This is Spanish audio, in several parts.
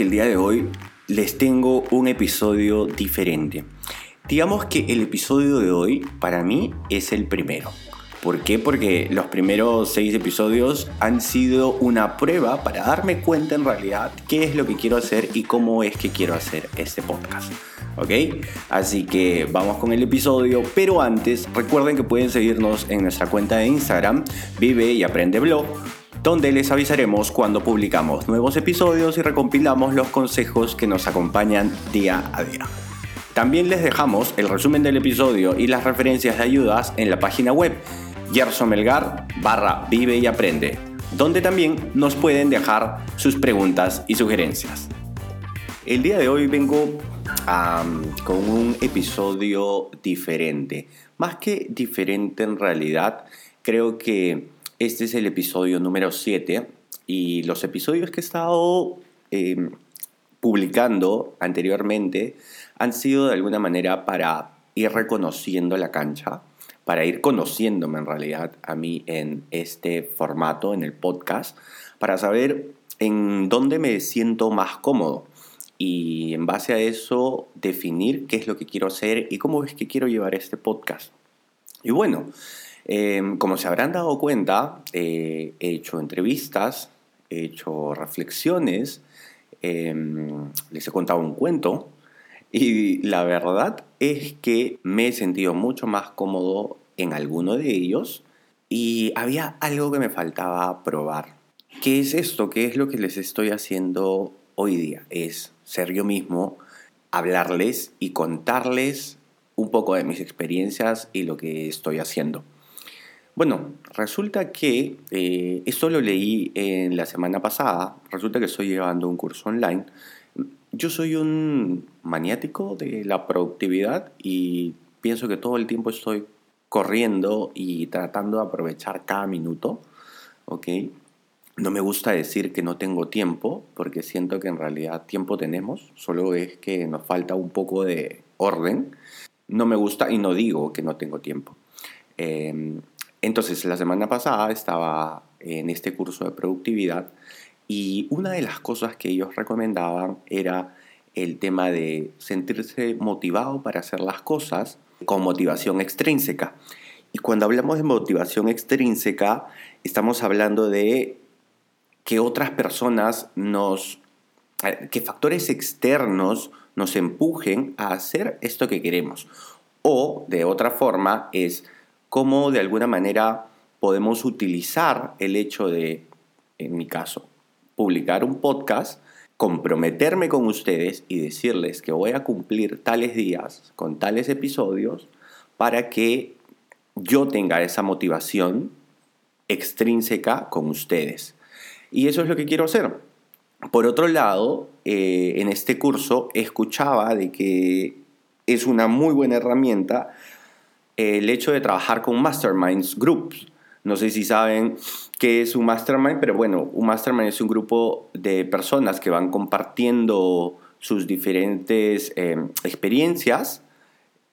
El día de hoy les tengo un episodio diferente. Digamos que el episodio de hoy para mí es el primero. ¿Por qué? Porque los primeros seis episodios han sido una prueba para darme cuenta en realidad qué es lo que quiero hacer y cómo es que quiero hacer este podcast. ¿Ok? Así que vamos con el episodio, pero antes recuerden que pueden seguirnos en nuestra cuenta de Instagram, Vive y Aprende Blog, donde les avisaremos cuando publicamos nuevos episodios y recompilamos los consejos que nos acompañan día a día. También les dejamos el resumen del episodio y las referencias de ayudas en la página web Gerson Melgar barra Vive y Aprende, donde también nos pueden dejar sus preguntas y sugerencias. El día de hoy vengo con un episodio diferente. Más que diferente en realidad, creo que este es el episodio número 7 y los episodios que he estado em, publicando anteriormente han sido de alguna manera para ir reconociendo la cancha, para ir conociéndome en realidad a mí en este formato, en el podcast, para saber en dónde me siento más cómodo y en base a eso definir qué es lo que quiero hacer y cómo es que quiero llevar este podcast. Y bueno, em, como se habrán dado cuenta, eh, he hecho entrevistas, he hecho reflexiones, em, les he contado un cuento y la verdad es que me he sentido mucho más cómodo en alguno de ellos y había algo que me faltaba probar. ¿Qué es esto? ¿Qué es lo que les estoy haciendo hoy día? Es ser yo mismo, hablarles y contarles un poco de mis experiencias y lo que estoy haciendo. Bueno, resulta que eh, esto lo leí en la semana pasada, resulta que estoy llevando un curso online. Yo soy un maniático de la productividad y pienso que todo el tiempo estoy corriendo y tratando de aprovechar cada minuto, ¿ok? No me gusta decir que no tengo tiempo, porque siento que en realidad tiempo tenemos, solo es que nos falta un poco de orden. No me gusta y no digo que no tengo tiempo. Em, entonces, la semana pasada estaba en este curso de productividad y una de las cosas que ellos recomendaban era el tema de sentirse motivado para hacer las cosas con motivación extrínseca. Y cuando hablamos de motivación extrínseca, estamos hablando de que otras personas nos, que factores externos nos empujen a hacer esto que queremos. O, de otra forma, es cómo de alguna manera podemos utilizar el hecho de, en mi caso, publicar un podcast comprometerme con ustedes y decirles que voy a cumplir tales días con tales episodios para que yo tenga esa motivación extrínseca con ustedes. Y eso es lo que quiero hacer. Por otro lado, eh, en este curso escuchaba de que es una muy buena herramienta el hecho de trabajar con masterminds groups. No sé si saben qué es un mastermind, pero bueno, un mastermind es un grupo de personas que van compartiendo sus diferentes eh, experiencias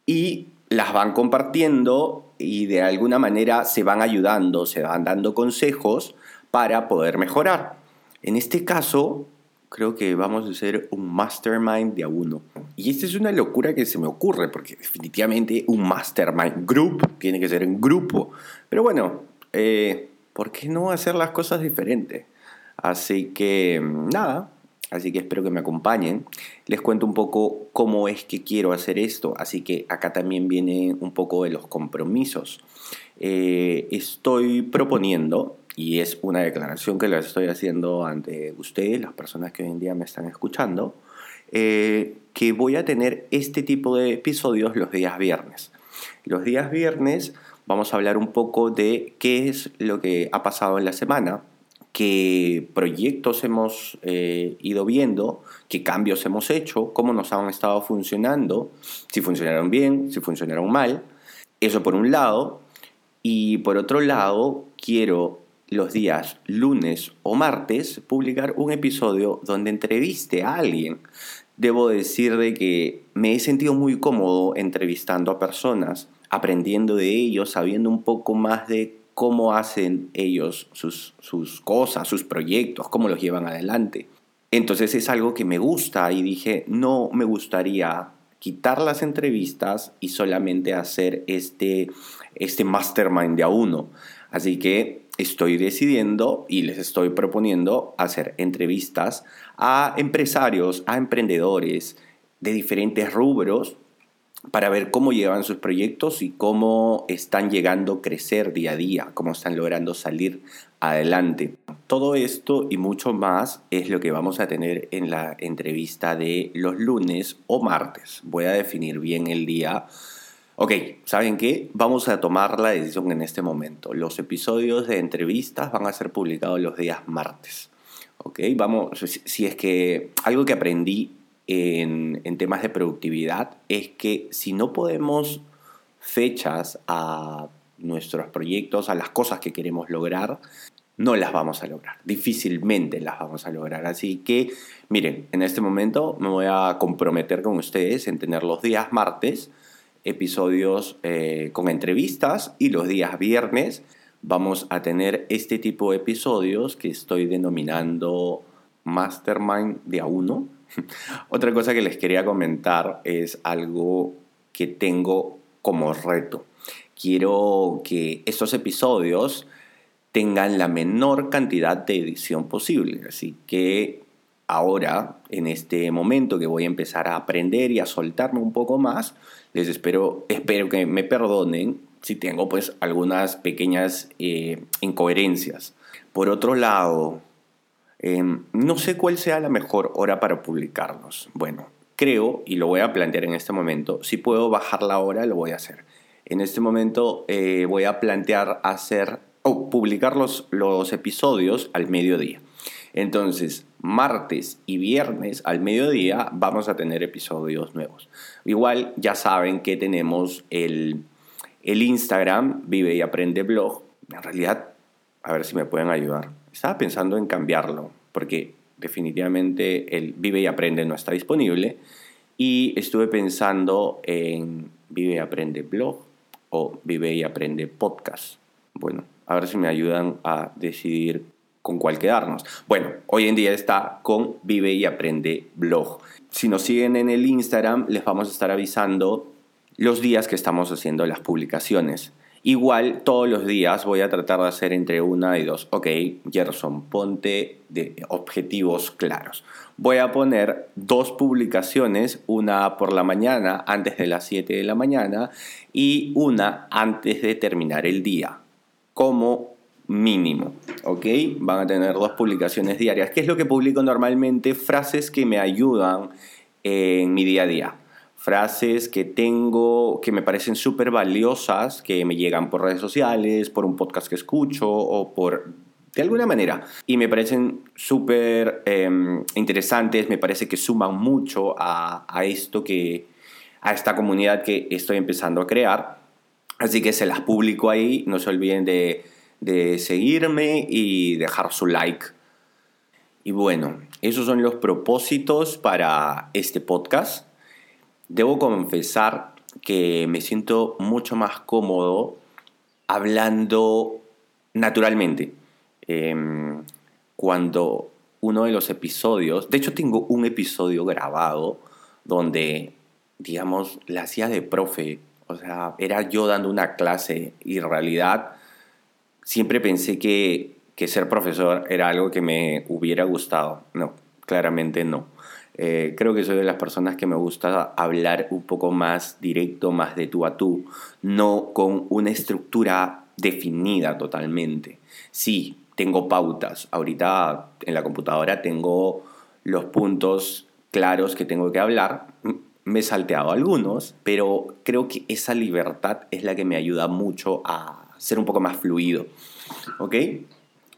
y las van compartiendo y de alguna manera se van ayudando, se van dando consejos para poder mejorar. En este caso, creo que vamos a hacer un mastermind de a uno. Y esta es una locura que se me ocurre, porque definitivamente un mastermind group tiene que ser en grupo. Pero bueno, eh, ¿por qué no hacer las cosas diferentes? Así que nada, así que espero que me acompañen. Les cuento un poco cómo es que quiero hacer esto, así que acá también viene un poco de los compromisos. Eh, estoy proponiendo, y es una declaración que les estoy haciendo ante ustedes, las personas que hoy en día me están escuchando, eh, que voy a tener este tipo de episodios los días viernes. Los días viernes vamos a hablar un poco de qué es lo que ha pasado en la semana, qué proyectos hemos eh, ido viendo, qué cambios hemos hecho, cómo nos han estado funcionando, si funcionaron bien, si funcionaron mal. Eso por un lado. Y por otro lado, quiero los días lunes o martes publicar un episodio donde entreviste a alguien. Debo decir de que me he sentido muy cómodo entrevistando a personas, aprendiendo de ellos, sabiendo un poco más de cómo hacen ellos sus, sus cosas, sus proyectos, cómo los llevan adelante. Entonces es algo que me gusta y dije, no me gustaría quitar las entrevistas y solamente hacer este, este mastermind de a uno. Así que estoy decidiendo y les estoy proponiendo hacer entrevistas a empresarios, a emprendedores de diferentes rubros para ver cómo llevan sus proyectos y cómo están llegando a crecer día a día, cómo están logrando salir adelante. Todo esto y mucho más es lo que vamos a tener en la entrevista de los lunes o martes. Voy a definir bien el día. Ok, ¿saben qué? Vamos a tomar la decisión en este momento. Los episodios de entrevistas van a ser publicados los días martes. Ok, vamos, si es que algo que aprendí en, temas de productividad es que si no podemos fechas a nuestros proyectos, a las cosas que queremos lograr, no las vamos a lograr. Difícilmente las vamos a lograr. Así que, miren, en este momento me voy a comprometer con ustedes en tener los días martes episodios eh, con entrevistas y los días viernes vamos a tener este tipo de episodios que estoy denominando Mastermind de a uno. Otra cosa que les quería comentar es algo que tengo como reto. Quiero que estos episodios tengan la menor cantidad de edición posible. Así que ahora, en este momento que voy a empezar a aprender y a soltarme un poco más, les espero, espero que me perdonen si tengo pues algunas pequeñas eh, incoherencias. Por otro lado, em, no sé cuál sea la mejor hora para publicarlos. Bueno, creo, y lo voy a plantear en este momento, si puedo bajar la hora, lo voy a hacer. En este momento eh, voy a plantear hacer o publicar los, los episodios al mediodía. Entonces, martes y viernes al mediodía vamos a tener episodios nuevos. Igual ya saben que tenemos el, el Instagram Vive y Aprende Blog. En realidad, a ver si me pueden ayudar. Estaba pensando en cambiarlo porque definitivamente el Vive y Aprende no está disponible. Y estuve pensando en Vive y Aprende Blog o Vive y Aprende Podcast. Bueno, a ver si me ayudan a decidir con cuál quedarnos. Bueno, hoy en día está con Vive y Aprende Blog. Si nos siguen en el Instagram, les vamos a estar avisando los días que estamos haciendo las publicaciones. Igual todos los días voy a tratar de hacer entre una y dos. Ok, Gerson, ponte de objetivos claros. Voy a poner dos publicaciones, una por la mañana antes de las 7 de la mañana y una antes de terminar el día como mínimo, ¿ok? Van a tener dos publicaciones diarias. ¿Qué es lo que publico normalmente? Frases que me ayudan en mi día a día. Frases que tengo, que me parecen súper valiosas, que me llegan por redes sociales, por un podcast que escucho o por de alguna manera. Y me parecen súper em, interesantes, me parece que suman mucho a, a, esto que, a esta comunidad que estoy empezando a crear. Así que se las publico ahí. No se olviden de, de seguirme y dejar su like. Y bueno, esos son los propósitos para este podcast. Debo confesar que me siento mucho más cómodo hablando naturalmente. Em, cuando uno de los episodios, de hecho tengo un episodio grabado donde, digamos, la hacía de profe o sea, era yo dando una clase y en realidad siempre pensé que, que ser profesor era algo que me hubiera gustado. No, claramente no. Eh, creo que soy de las personas que me gusta hablar un poco más directo, más de tú a tú, no con una estructura definida totalmente. Sí, tengo pautas. Ahorita en la computadora tengo los puntos claros que tengo que hablar, me he salteado algunos, pero creo que esa libertad es la que me ayuda mucho a ser un poco más fluido. ¿Ok?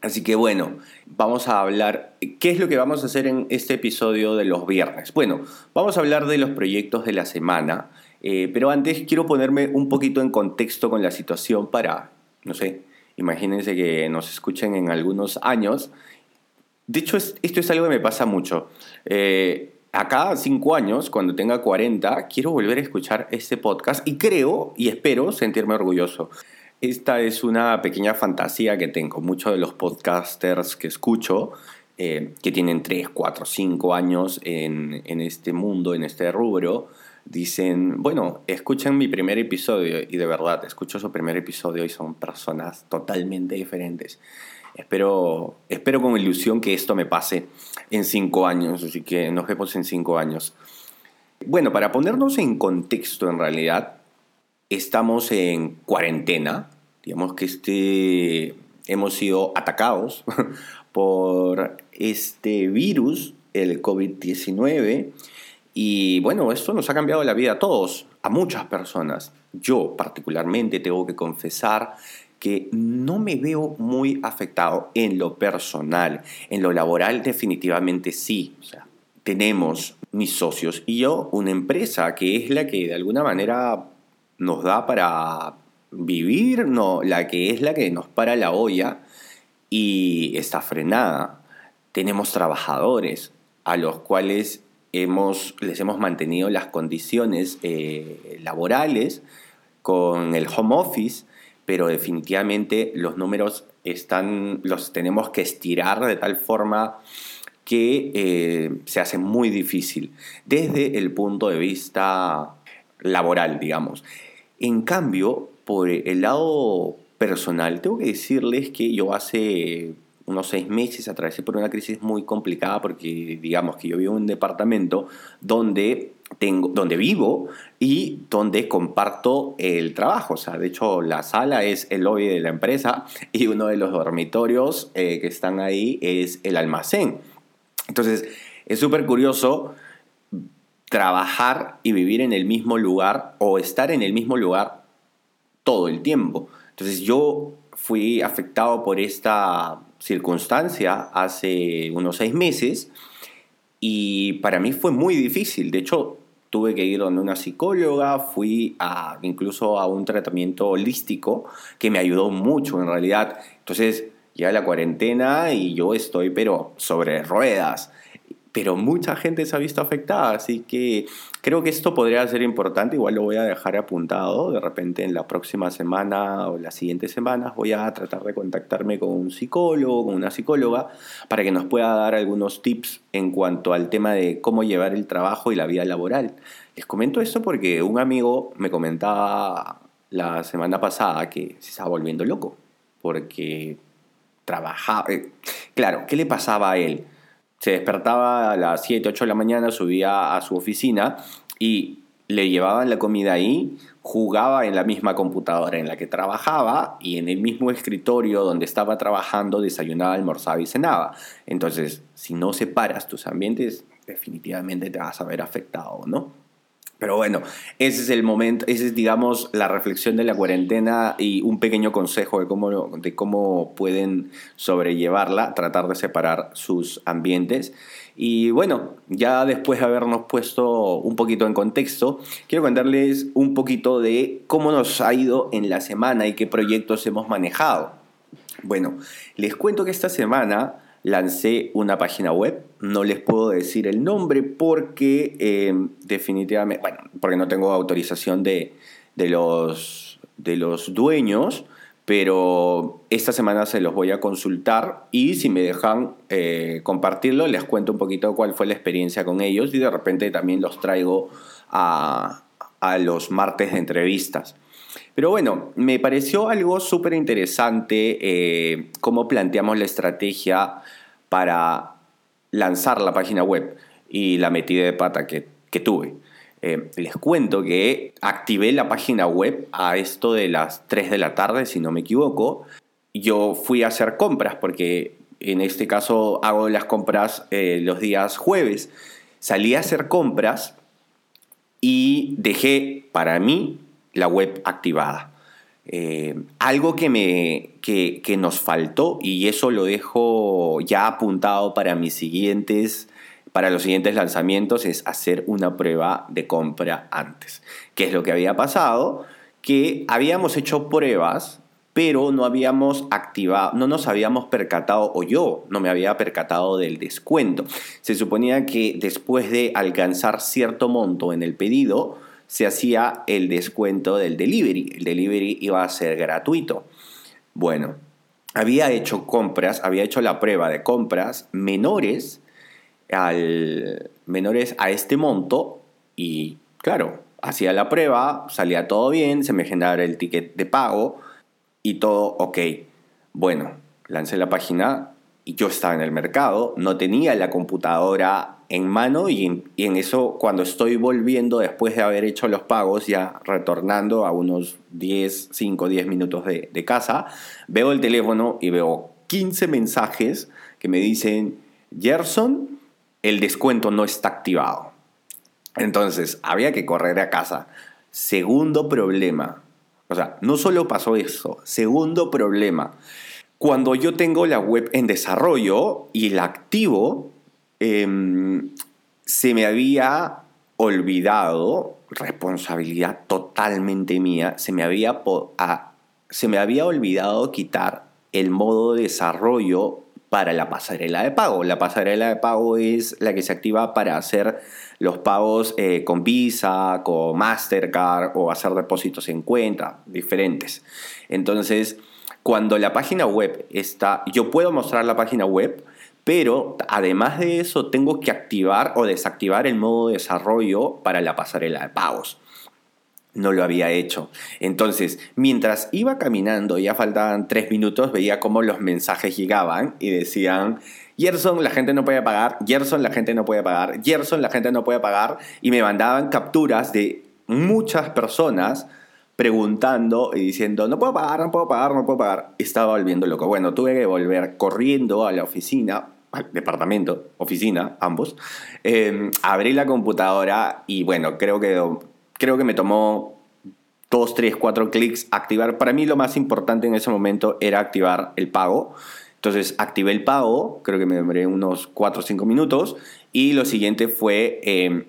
Así que bueno, vamos a hablar, ¿qué es lo que vamos a hacer en este episodio de los viernes? Bueno, vamos a hablar de los proyectos de la semana, eh, pero antes quiero ponerme un poquito en contexto con la situación para, no sé, imagínense que nos escuchen en algunos años. De hecho, esto es algo que me pasa mucho. Eh, acá, cinco años, cuando tenga 40, quiero volver a escuchar este podcast y creo y espero sentirme orgulloso. Esta es una pequeña fantasía que tengo. Muchos de los podcasters que escucho, eh, que tienen 3, 4, 5 años en, este mundo, en este rubro, dicen, bueno, escuchen mi primer episodio y de verdad, escucho su primer episodio y son personas totalmente diferentes. Espero, espero con ilusión que esto me pase en 5 años, así que nos vemos en 5 años. Bueno, para ponernos en contexto en realidad, estamos en cuarentena, digamos que este, hemos sido atacados por este virus, el COVID-19, y bueno, esto nos ha cambiado la vida a todos, a muchas personas. Yo particularmente tengo que confesar que no me veo muy afectado en lo personal, en lo laboral definitivamente sí. O sea, tenemos mis socios y yo una empresa que es la que de alguna manera nos da para vivir, no, la que es la que nos para la olla y está frenada. Tenemos trabajadores a los cuales hemos, les hemos mantenido las condiciones eh, laborales con el home office, pero definitivamente los números están, los tenemos que estirar de tal forma que eh, se hace muy difícil desde el punto de vista laboral, digamos. En cambio, por el lado personal, tengo que decirles que yo hace unos seis meses atravesé por una crisis muy complicada porque digamos que yo vivo en un departamento donde tengo, donde vivo y donde comparto el trabajo. O sea, de hecho, la sala es el lobby de la empresa y uno de los dormitorios eh, que están ahí es el almacén. Entonces, es súper curioso trabajar y vivir en el mismo lugar o estar en el mismo lugar todo el tiempo. Entonces yo fui afectado por esta circunstancia hace unos seis meses y para mí fue muy difícil. De hecho, tuve que ir donde una psicóloga, fui incluso a un tratamiento holístico que me ayudó mucho en realidad. Entonces, llega la cuarentena y yo estoy pero sobre ruedas pero mucha gente se ha visto afectada, así que creo que esto podría ser importante, igual lo voy a dejar apuntado, de repente en la próxima semana o las siguientes semanas voy a tratar de contactarme con un psicólogo, con una psicóloga, para que nos pueda dar algunos tips en cuanto al tema de cómo llevar el trabajo y la vida laboral. Les comento esto porque un amigo me comentaba la semana pasada que se estaba volviendo loco, porque trabajaba, eh, claro, ¿qué le pasaba a él? Se despertaba a las 7, 8 de la mañana, subía a su oficina y le llevaban la comida ahí, jugaba en la misma computadora en la que trabajaba y en el mismo escritorio donde estaba trabajando desayunaba, almorzaba y cenaba. Entonces, si no separas tus ambientes, definitivamente te vas a ver afectado, ¿no? Pero bueno, ese es el momento, esa es, digamos, la reflexión de la cuarentena y un pequeño consejo de cómo, de cómo pueden sobrellevarla, tratar de separar sus ambientes. Y bueno, ya después de habernos puesto un poquito en contexto, quiero contarles un poquito de cómo nos ha ido en la semana y qué proyectos hemos manejado. Bueno, les cuento que esta semana lancé una página web. No les puedo decir el nombre porque eh, definitivamente, bueno, porque no tengo autorización de, los, de los dueños, pero esta semana se los voy a consultar y si me dejan eh, compartirlo, les cuento un poquito cuál fue la experiencia con ellos y de repente también los traigo a, los martes de entrevistas. Pero bueno, me pareció algo súper interesante eh, cómo planteamos la estrategia para lanzar la página web y la metida de pata que, tuve. Eh, les cuento que activé la página web a esto de las 3 de la tarde, si no me equivoco. Yo fui a hacer compras porque en este caso hago las compras eh, los días jueves. Salí a hacer compras y dejé para mí la web activada. Eh, algo que, me, que, que, nos faltó, y eso lo dejo ya apuntado para mis siguientes, para los siguientes lanzamientos, es hacer una prueba de compra antes. ¿Qué es lo que había pasado? Que habíamos hecho pruebas, pero no habíamos activado, no nos habíamos percatado, o yo no me había percatado del descuento. Se suponía que después de alcanzar cierto monto en el pedido, se hacía el descuento del delivery. El delivery iba a ser gratuito. Bueno, había hecho compras, había hecho la prueba de compras menores, al, menores a este monto y claro, hacía la prueba, salía todo bien, se me generaba el ticket de pago y todo ok. Bueno, lancé la página y yo estaba en el mercado, no tenía la computadora en mano y en, eso cuando estoy volviendo después de haber hecho los pagos, ya retornando a unos 10, 5, 10 minutos de, de casa, veo el teléfono y veo 15 mensajes que me dicen, Gerson, el descuento no está activado. Entonces, había que correr a casa. Segundo problema, o sea, no solo pasó eso, segundo problema, cuando yo tengo la web en desarrollo y la activo, Em, se me había olvidado, responsabilidad totalmente mía, se me había, se me había olvidado quitar el modo de desarrollo para la pasarela de pago. La pasarela de pago es la que se activa para hacer los pagos eh, con Visa, con Mastercard o hacer depósitos en cuenta, diferentes. Entonces, cuando la página web está, yo puedo mostrar la página web, pero además de eso tengo que activar o desactivar el modo de desarrollo para la pasarela de pagos. No lo había hecho. Entonces, mientras iba caminando, ya faltaban tres minutos, veía cómo los mensajes llegaban y decían, Gerson, la gente no puede pagar, Gerson, la gente no puede pagar, Gerson, la gente no puede pagar, y me mandaban capturas de muchas personas preguntando y diciendo, no puedo pagar, no puedo pagar, no puedo pagar. Estaba volviendo loco. Bueno, tuve que volver corriendo a la oficina, departamento, oficina, ambos. Em, abrí la computadora y bueno, creo que, creo que me tomó dos, tres, cuatro clics activar. Para mí lo más importante en ese momento era activar el pago. Entonces activé el pago, creo que me demoré unos 4 o 5 minutos. Y lo siguiente fue em,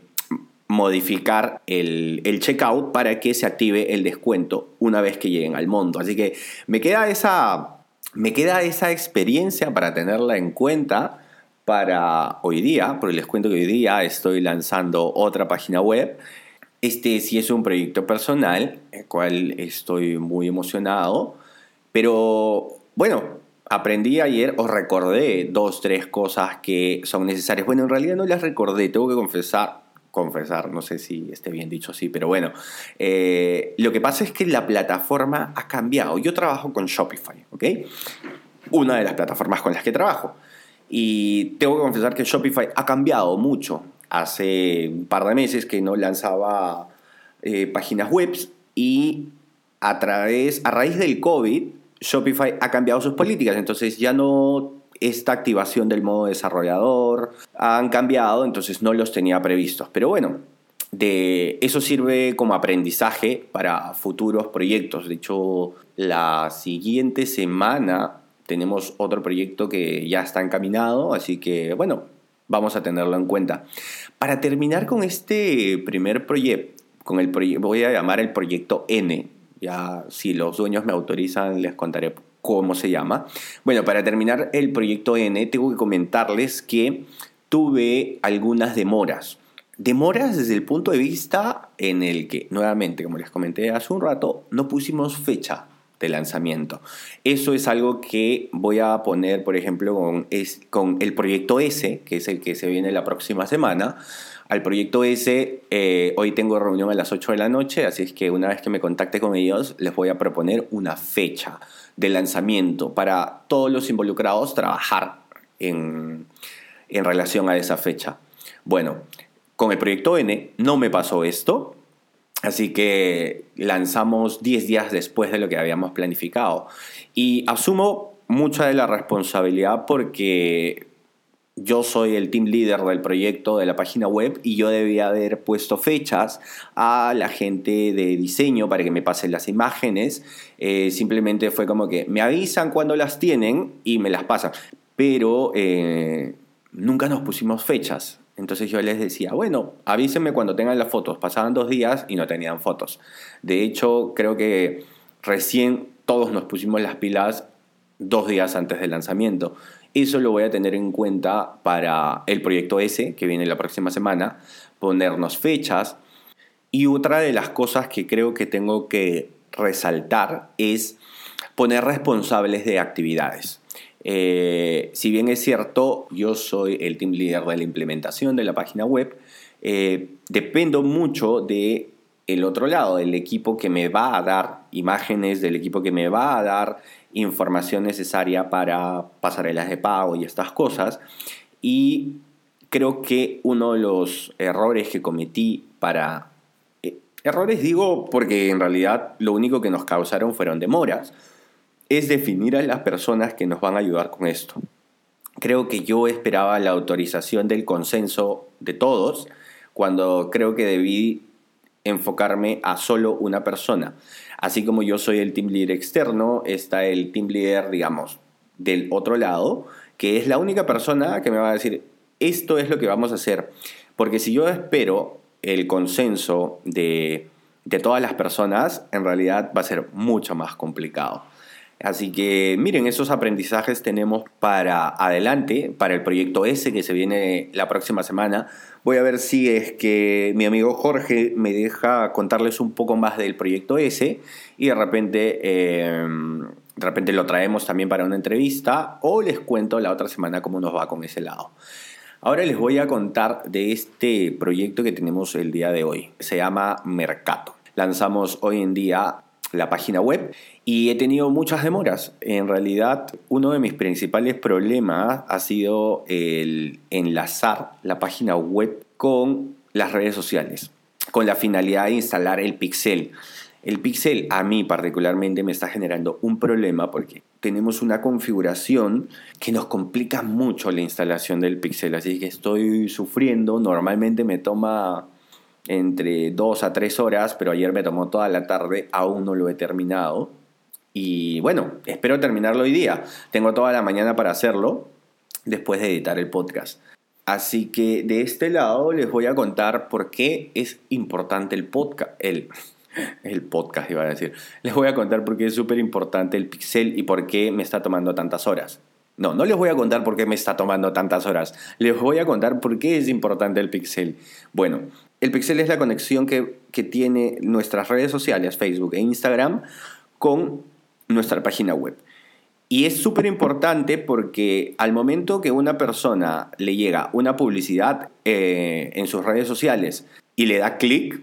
modificar el, el, checkout para que se active el descuento una vez que lleguen al monto. Así que me queda esa, me queda esa experiencia para tenerla en cuenta para hoy día, porque les cuento que hoy día estoy lanzando otra página web. Este sí es un proyecto personal, el cual estoy muy emocionado, pero bueno, aprendí ayer o recordé dos, tres cosas que son necesarias. Bueno, en realidad no las recordé, tengo que confesar, confesar, no sé si esté bien dicho así, pero bueno, eh, lo que pasa es que la plataforma ha cambiado. Yo trabajo con Shopify, ¿ok? Una de las plataformas con las que trabajo. Y tengo que confesar que Shopify ha cambiado mucho. Hace un par de meses que no lanzaba eh, páginas web y a través, a raíz del COVID, Shopify ha cambiado sus políticas. Entonces ya no esta activación del modo desarrollador han cambiado, entonces no los tenía previstos. Pero bueno, de eso sirve como aprendizaje para futuros proyectos. De hecho, la siguiente semana tenemos otro proyecto que ya está encaminado, así que bueno, vamos a tenerlo en cuenta. Para terminar con este primer proyecto, con el voy a llamar el proyecto N. Ya si los dueños me autorizan les contaré cómo se llama. Bueno, para terminar el proyecto N, tengo que comentarles que tuve algunas demoras. Demoras desde el punto de vista en el que, nuevamente, como les comenté hace un rato, no pusimos fecha de lanzamiento. Eso es algo que voy a poner, por ejemplo, con, con el proyecto S, que es el que se viene la próxima semana. Al proyecto S, eh, hoy tengo reunión a las 8 de la noche, así es que una vez que me contacte con ellos, les voy a proponer una fecha de lanzamiento para todos los involucrados trabajar en, en relación a esa fecha. Bueno, con el proyecto N no me pasó esto, así que lanzamos 10 días después de lo que habíamos planificado. Y asumo mucha de la responsabilidad porque yo soy el team leader del proyecto de la página web y yo debía haber puesto fechas a la gente de diseño para que me pasen las imágenes. Eh, simplemente fue como que me avisan cuando las tienen y me las pasan. Pero eh, nunca nos pusimos fechas. Entonces yo les decía, bueno, avísenme cuando tengan las fotos. Pasaban dos días y no tenían fotos. De hecho, creo que recién todos nos pusimos las pilas dos días antes del lanzamiento. Eso lo voy a tener en cuenta para el proyecto S, que viene la próxima semana, ponernos fechas. Y otra de las cosas que creo que tengo que resaltar es poner responsables de actividades. Eh, si bien es cierto, yo soy el team leader de la implementación de la página web, eh, dependo mucho de el otro lado, del equipo que me va a dar imágenes, del equipo que me va a dar información necesaria para pasarelas de pago y estas cosas. Y creo que uno de los errores que cometí para... Eh, errores digo porque en realidad lo único que nos causaron fueron demoras, es definir a las personas que nos van a ayudar con esto. Creo que yo esperaba la autorización del consenso de todos, cuando creo que debí enfocarme a solo una persona. Así como yo soy el team leader externo, está el team leader, digamos, del otro lado, que es la única persona que me va a decir, esto es lo que vamos a hacer. Porque si yo espero el consenso de, de todas las personas, en realidad va a ser mucho más complicado. Así que miren, esos aprendizajes tenemos para adelante, para el proyecto S que se viene la próxima semana. Voy a ver si es que mi amigo Jorge me deja contarles un poco más del proyecto S y de repente, em, de repente lo traemos también para una entrevista o les cuento la otra semana cómo nos va con ese lado. Ahora les voy a contar de este proyecto que tenemos el día de hoy. Se llama Mercato. Lanzamos hoy en día la página web y he tenido muchas demoras. En realidad, uno de mis principales problemas ha sido el enlazar la página web con las redes sociales, con la finalidad de instalar el pixel. El pixel a mí particularmente me está generando un problema porque tenemos una configuración que nos complica mucho la instalación del pixel, así que estoy sufriendo, normalmente me toma entre dos a tres horas, pero ayer me tomó toda la tarde, aún no lo he terminado. Y bueno, espero terminarlo hoy día. Tengo toda la mañana para hacerlo después de editar el podcast. Así que de este lado les voy a contar por qué es importante el podcast. El, el podcast iba a decir. Les voy a contar por qué es súper importante el pixel y por qué me está tomando tantas horas. No, no les voy a contar por qué me está tomando tantas horas. Les voy a contar por qué es importante el pixel. Bueno, el pixel es la conexión que, que tiene nuestras redes sociales, Facebook e Instagram, con nuestra página web. Y es súper importante porque al momento que una persona le llega una publicidad eh, en sus redes sociales y le da clic,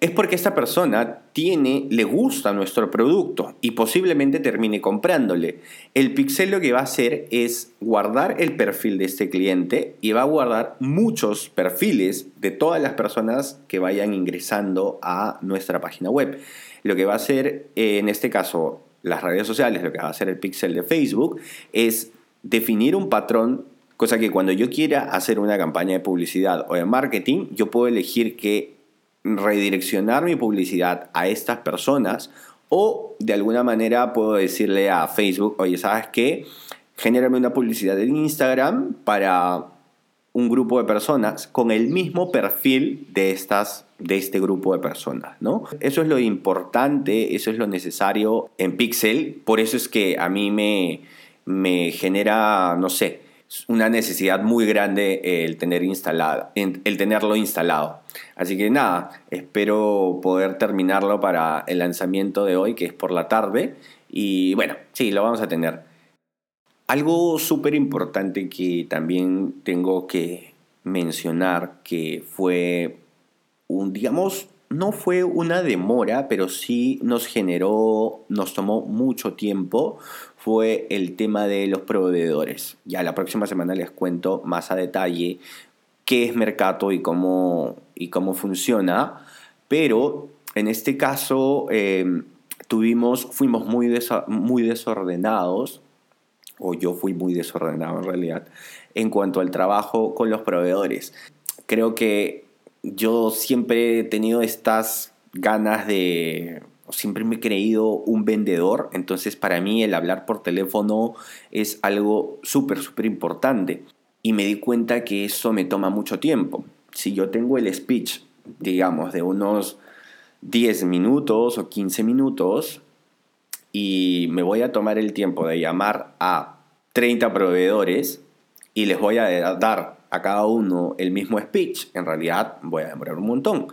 es porque esta persona tiene, le gusta nuestro producto y posiblemente termine comprándole. El pixel lo que va a hacer es guardar el perfil de este cliente y va a guardar muchos perfiles de todas las personas que vayan ingresando a nuestra página web. Lo que va a hacer, eh, en este caso, las redes sociales, lo que va a hacer el pixel de Facebook, es definir un patrón Cosa que cuando yo quiera hacer una campaña de publicidad o de marketing, yo puedo elegir que redireccionar mi publicidad a estas personas o de alguna manera puedo decirle a Facebook, oye, ¿sabes qué? Genérame una publicidad en Instagram para un grupo de personas con el mismo perfil de, estas, de este grupo de personas, ¿no? Eso es lo importante, eso es lo necesario en Pixel, por eso es que a mí me, me genera, no sé, una necesidad muy grande el, tener instalado, el tenerlo instalado. Así que nada, espero poder terminarlo para el lanzamiento de hoy, que es por la tarde. Y bueno, sí, lo vamos a tener. Algo súper importante que también tengo que mencionar, que fue un, digamos, no fue una demora, pero sí nos generó, nos tomó mucho tiempo, fue el tema de los proveedores. Ya la próxima semana les cuento más a detalle qué es Mercato y cómo, y cómo funciona, pero en este caso em, tuvimos, fuimos muy, muy desordenados o yo fui muy desordenado en realidad, en cuanto al trabajo con los proveedores. Creo que yo siempre he tenido estas ganas de siempre me he creído un vendedor, entonces para mí el hablar por teléfono es algo súper, súper importante. Y me di cuenta que eso me toma mucho tiempo. Si yo tengo el speech, digamos, de unos 10 minutos o 15 minutos, y me voy a tomar el tiempo de llamar a 30 proveedores y les voy a dar a cada uno el mismo speech, en realidad voy a demorar un montón.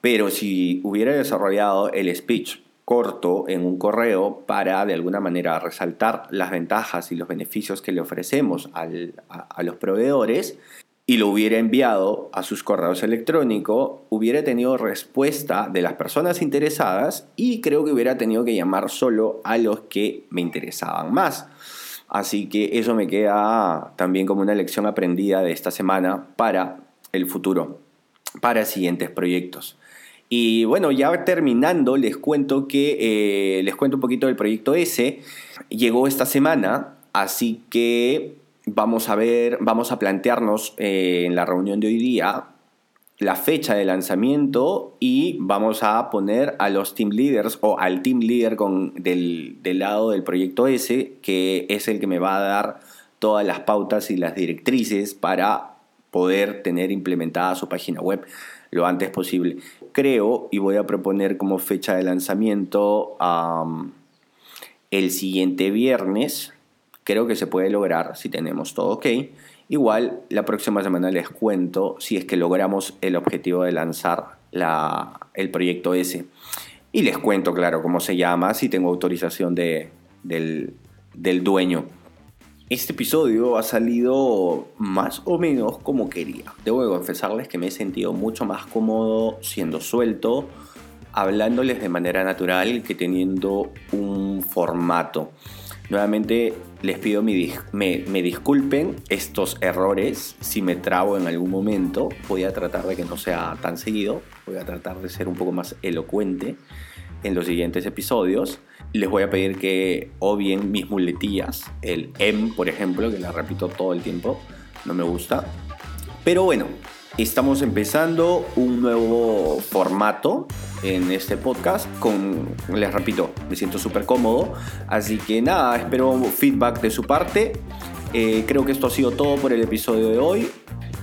Pero si hubiera desarrollado el speech corto en un correo para de alguna manera resaltar las ventajas y los beneficios que le ofrecemos a, a, los proveedores y lo hubiera enviado a sus correos electrónicos, hubiera tenido respuesta de las personas interesadas y creo que hubiera tenido que llamar solo a los que me interesaban más. Así que eso me queda también como una lección aprendida de esta semana para el futuro, para siguientes proyectos. Y bueno, ya terminando, les cuento que eh, les cuento un poquito del proyecto S. Llegó esta semana, así que vamos a ver, vamos a plantearnos eh, en la reunión de hoy día la fecha de lanzamiento y vamos a poner a los team leaders o al team leader con, del, del lado del proyecto S, que es el que me va a dar todas las pautas y las directrices para poder tener implementada su página web lo antes posible. Creo y voy a proponer como fecha de lanzamiento el siguiente viernes. Creo que se puede lograr si tenemos todo ok. Igual la próxima semana les cuento si es que logramos el objetivo de lanzar la, el proyecto ese. Y les cuento, claro, cómo se llama, si tengo autorización de, del, del dueño. Este episodio ha salido más o menos como quería. Debo confesarles que me he sentido mucho más cómodo siendo suelto, hablándoles de manera natural que teniendo un formato. Nuevamente les pido me, me, disculpen estos errores si me trabo en algún momento. Voy a tratar de que no sea tan seguido. Voy a tratar de ser un poco más elocuente en los siguientes episodios les voy a pedir que obvien mis muletillas, el M, por ejemplo, que la repito todo el tiempo, no me gusta. Pero bueno, estamos empezando un nuevo formato en este podcast con, les repito, me siento súper cómodo. Así que nada, espero feedback de su parte. Eh, creo que esto ha sido todo por el episodio de hoy.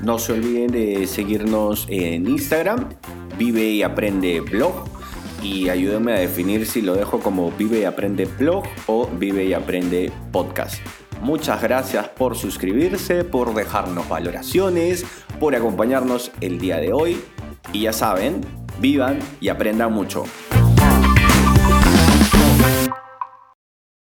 No se olviden de seguirnos en Instagram, Vive y Aprende Blog y ayúdenme a definir si lo dejo como Vive y Aprende Blog o Vive y Aprende Podcast. Muchas gracias por suscribirse, por dejarnos valoraciones, por acompañarnos el día de hoy y ya saben, vivan y aprendan mucho.